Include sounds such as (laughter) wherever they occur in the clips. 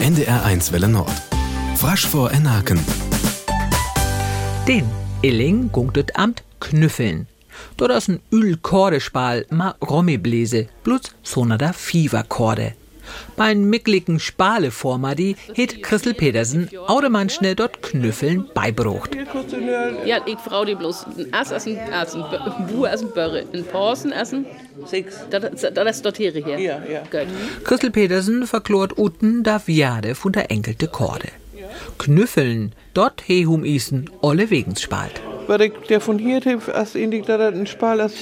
NDR1 Welle Nord. Frasch vor Enaken. Den Illing gunktet amt Knüffeln. Dort ist ein Ül-Kordespal ma Rommebläse, bloß sona da Fieberkorde. Bei en mickligen Spale Formadi het Christel Petersen audemann schnell dort Knüffeln beibrucht. Ja, ich frau die bloß ein Ass essen, essen, Bu essen, Börre, ein Porsen essen. Sechs. Das, das ist dort hier. Ja, ja. Gut. Christel Petersen verklort Uten da Viade von der enkelte Korde. Knüffeln, dort hehum isen olle Wegens spalt. Was ich der von hier heb, als in die da ein Spal, als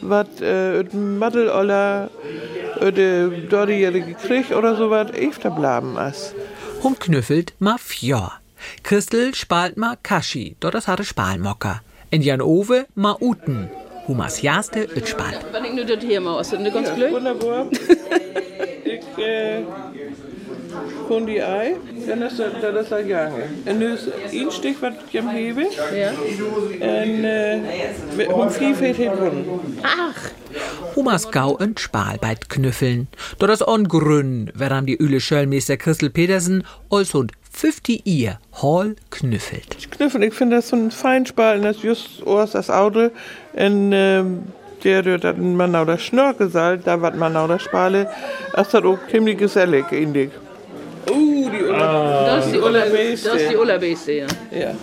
was äh, et Madel oder de dortjährige Krieg oder so was efter blaben as. Hum knüffelt ma fjör. Christel spalt ma Kaschi, dort das hatte Spalmocker. In Jan Ove ma Uten. Humas jaste üt spalt. Wenn ich nur dort hier mal aus, das ganz blöd? Wunderbar. (laughs) ich äh, kon die Ei, dann ist das, dann ist das gange. En is één stuk wat ik hem hebben. Ja. En äh, met- om hij gewonnen. Ach, Humas Gau und Spal beit Knüffeln. Dort das on Grün, während die Üle Schöllmeister Christel Petersen als und 50 ihr Hall knüffelt. Knuffel, ich finde das so ein Feinspal, und das ist just aus das Auto. Und ähm, der, der, der man nou das Schnörkel da wat man nou das Spale, das auch ziemlich gesellig, indig. Die Ulla. das ist die Ulla, das ist die ja. Ja.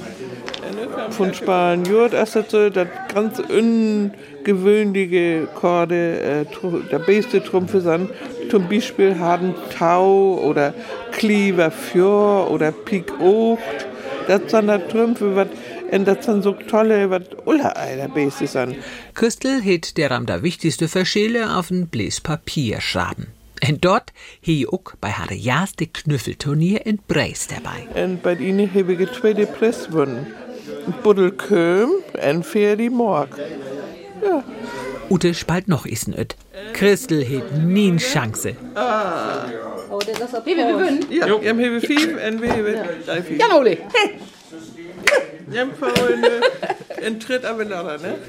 Von Spalen Jurt ist das so, das ganz ungewöhnliche Korde, äh, der beste Trumpfe sind, zum Beispiel haben Tau oder Kliever Fjör oder Pik Ocht. Das sind da Trümpfe, was, und das sind so tolle, was Ulla der beste sind. Christel het der am der wichtigste Verschäle auf ein Bläs Papier schraben. Und dort he uck bei hare jaste Knüffelturnier in Breis dabei. Und bei ihnen habe ich zweite Preis gewonnen. Ein Buddel Köhm und für die Morg. Ute spalt noch isen öt. Christel het nien Chance. Oh, das ist okay, wir gewinnen. Ja, ich habe vier und wir haben drei vier. Ja, Oli. Ja, Freunde, ein Tritt aber nachher, ne?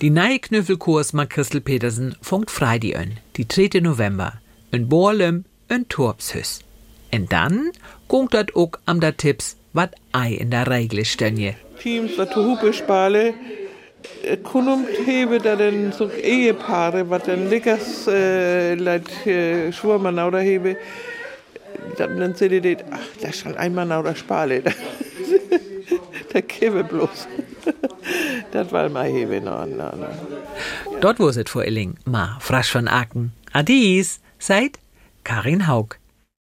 Die neue Knüffelkurs mag Christel Petersen funkt Freitag an, die 3. November. In Borlem, in Torpshüs. Und dann gungt dat ook am da Tipps, wat ei in der Regel stönje. Teams, was zu Hupe spale, äh, kunumt hebe da denn so Ehepaare, was dann lickers, äh, leit, äh, Schwurmann oder hebe, dann seht ihr, det, ach, das ist schon einmal oder spale. (laughs) Der kippe bloß. (laughs) das war mal hebe, no, no, no. Dort wo sit vor Illing, ma frasch von Aken. Adies, seid Karin Haug.